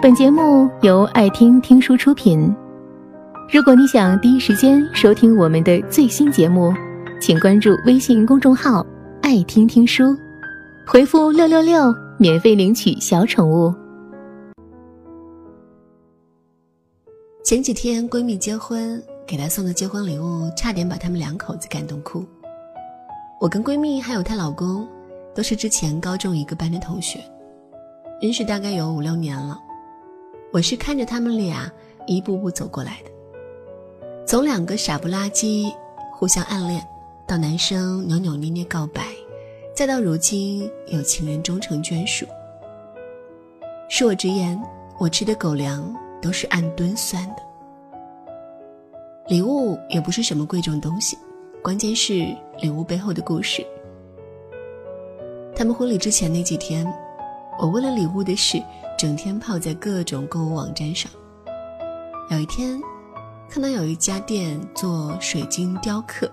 本节目由爱听听书出品。如果你想第一时间收听我们的最新节目，请关注微信公众号“爱听听书”，回复“六六六”免费领取小宠物。前几天闺蜜结婚，给她送的结婚礼物差点把他们两口子感动哭。我跟闺蜜还有她老公，都是之前高中一个班的同学，认识大概有五六年了。我是看着他们俩一步步走过来的，从两个傻不拉几互相暗恋，到男生扭扭捏捏告白，再到如今有情人终成眷属。恕我直言，我吃的狗粮都是按吨算的。礼物也不是什么贵重东西，关键是礼物背后的故事。他们婚礼之前那几天，我为了礼物的事。整天泡在各种购物网站上。有一天，看到有一家店做水晶雕刻，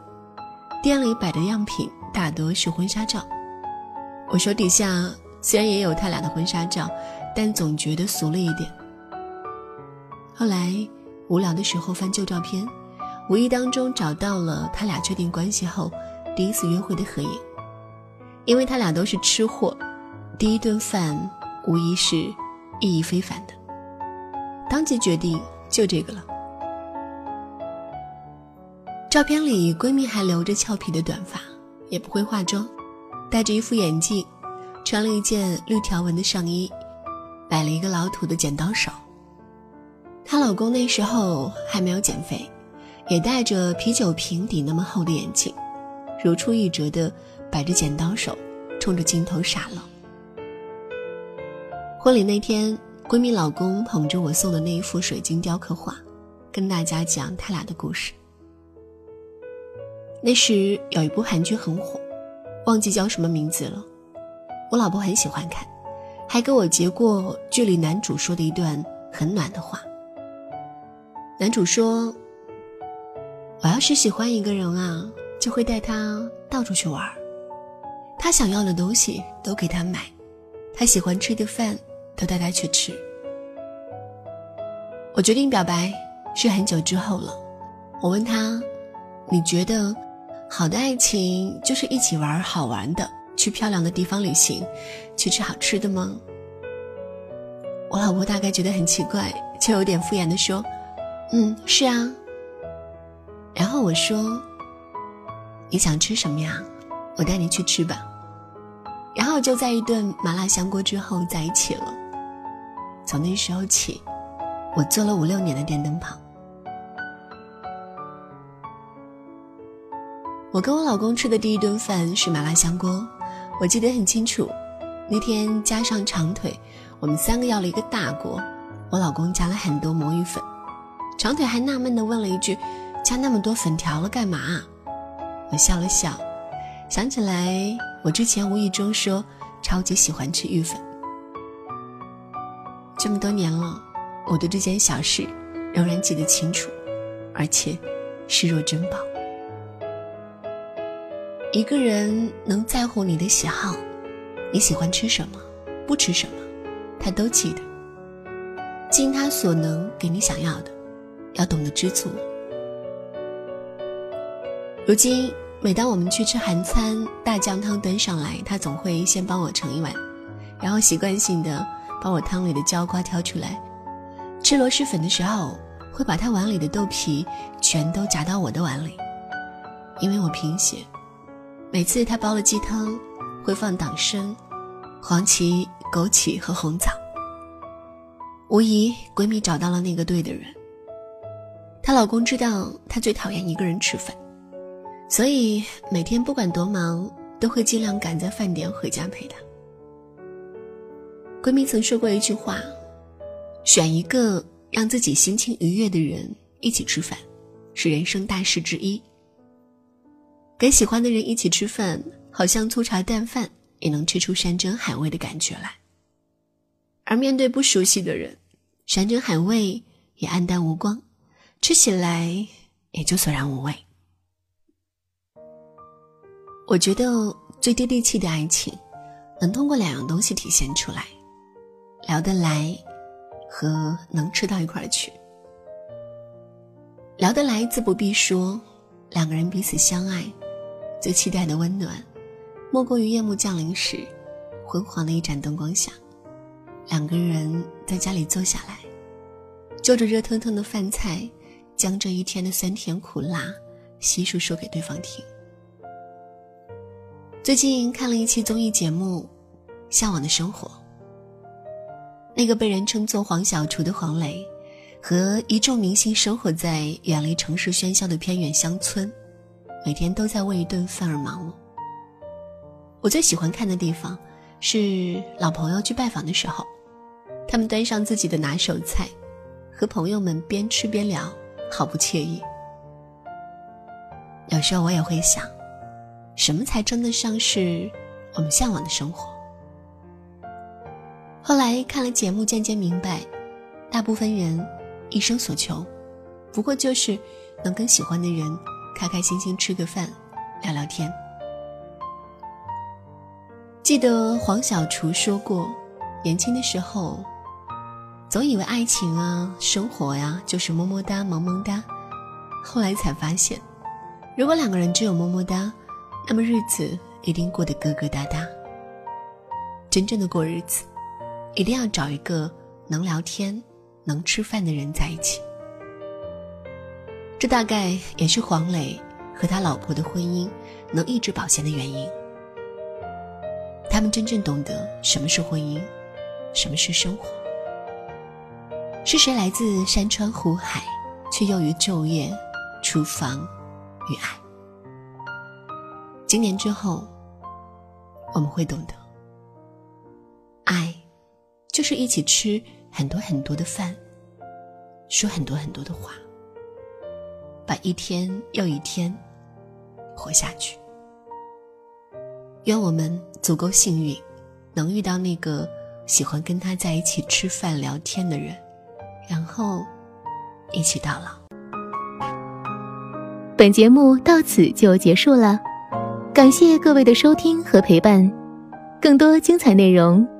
店里摆的样品大多是婚纱照。我手底下虽然也有他俩的婚纱照，但总觉得俗了一点。后来无聊的时候翻旧照片，无意当中找到了他俩确定关系后第一次约会的合影。因为他俩都是吃货，第一顿饭无疑是。意义非凡的，当即决定就这个了。照片里，闺蜜还留着俏皮的短发，也不会化妆，戴着一副眼镜，穿了一件绿条纹的上衣，摆了一个老土的剪刀手。她老公那时候还没有减肥，也戴着啤酒瓶底那么厚的眼镜，如出一辙的摆着剪刀手，冲着镜头傻愣。婚礼那天，闺蜜老公捧着我送的那一幅水晶雕刻画，跟大家讲他俩的故事。那时有一部韩剧很火，忘记叫什么名字了。我老婆很喜欢看，还给我截过剧里男主说的一段很暖的话。男主说：“我要是喜欢一个人啊，就会带他到处去玩，他想要的东西都给他买，他喜欢吃的饭。”都带他去吃。我决定表白是很久之后了。我问他：“你觉得好的爱情就是一起玩好玩的，去漂亮的地方旅行，去吃好吃的吗？”我老婆大概觉得很奇怪，就有点敷衍的说：“嗯，是啊。”然后我说：“你想吃什么呀？我带你去吃吧。”然后就在一顿麻辣香锅之后在一起了。从那时候起，我做了五六年的电灯泡。我跟我老公吃的第一顿饭是麻辣香锅，我记得很清楚。那天加上长腿，我们三个要了一个大锅。我老公加了很多魔芋粉，长腿还纳闷的问了一句：“加那么多粉条了干嘛？”我笑了笑，想起来我之前无意中说超级喜欢吃芋粉。这么多年了，我对这件小事仍然记得清楚，而且视若珍宝。一个人能在乎你的喜好，你喜欢吃什么，不吃什么，他都记得，尽他所能给你想要的，要懂得知足。如今，每当我们去吃韩餐，大酱汤端上来，他总会先帮我盛一碗，然后习惯性的。把我汤里的椒瓜挑出来，吃螺蛳粉的时候，会把他碗里的豆皮全都夹到我的碗里，因为我贫血。每次他煲了鸡汤，会放党参、黄芪、枸杞和红枣。无疑，闺蜜找到了那个对的人。她老公知道她最讨厌一个人吃饭，所以每天不管多忙，都会尽量赶在饭点回家陪她。闺蜜曾说过一句话：“选一个让自己心情愉悦的人一起吃饭，是人生大事之一。跟喜欢的人一起吃饭，好像粗茶淡饭也能吃出山珍海味的感觉来；而面对不熟悉的人，山珍海味也黯淡无光，吃起来也就索然无味。我觉得最接地气的爱情，能通过两样东西体现出来。聊得来，和能吃到一块儿去。聊得来自不必说，两个人彼此相爱，最期待的温暖，莫过于夜幕降临时，昏黄的一盏灯光下，两个人在家里坐下来，就着热腾腾的饭菜，将这一天的酸甜苦辣悉数说给对方听。最近看了一期综艺节目《向往的生活》，那个被人称作黄小厨的黄磊。和一众明星生活在远离城市喧嚣的偏远乡村，每天都在为一顿饭而忙碌。我最喜欢看的地方是老朋友去拜访的时候，他们端上自己的拿手菜，和朋友们边吃边聊，好不惬意。有时候我也会想，什么才真的像是我们向往的生活？后来看了节目，渐渐明白，大部分人。一生所求，不过就是能跟喜欢的人开开心心吃个饭，聊聊天。记得黄小厨说过，年轻的时候，总以为爱情啊、生活呀就是么么哒、萌萌哒，后来才发现，如果两个人只有么么哒，那么日子一定过得疙疙瘩瘩。真正的过日子，一定要找一个能聊天。能吃饭的人在一起，这大概也是黄磊和他老婆的婚姻能一直保鲜的原因。他们真正懂得什么是婚姻，什么是生活。是谁来自山川湖海，却又于昼夜、厨房与爱？今年之后，我们会懂得，爱就是一起吃。很多很多的饭，说很多很多的话，把一天又一天活下去。愿我们足够幸运，能遇到那个喜欢跟他在一起吃饭聊天的人，然后一起到老。本节目到此就结束了，感谢各位的收听和陪伴。更多精彩内容，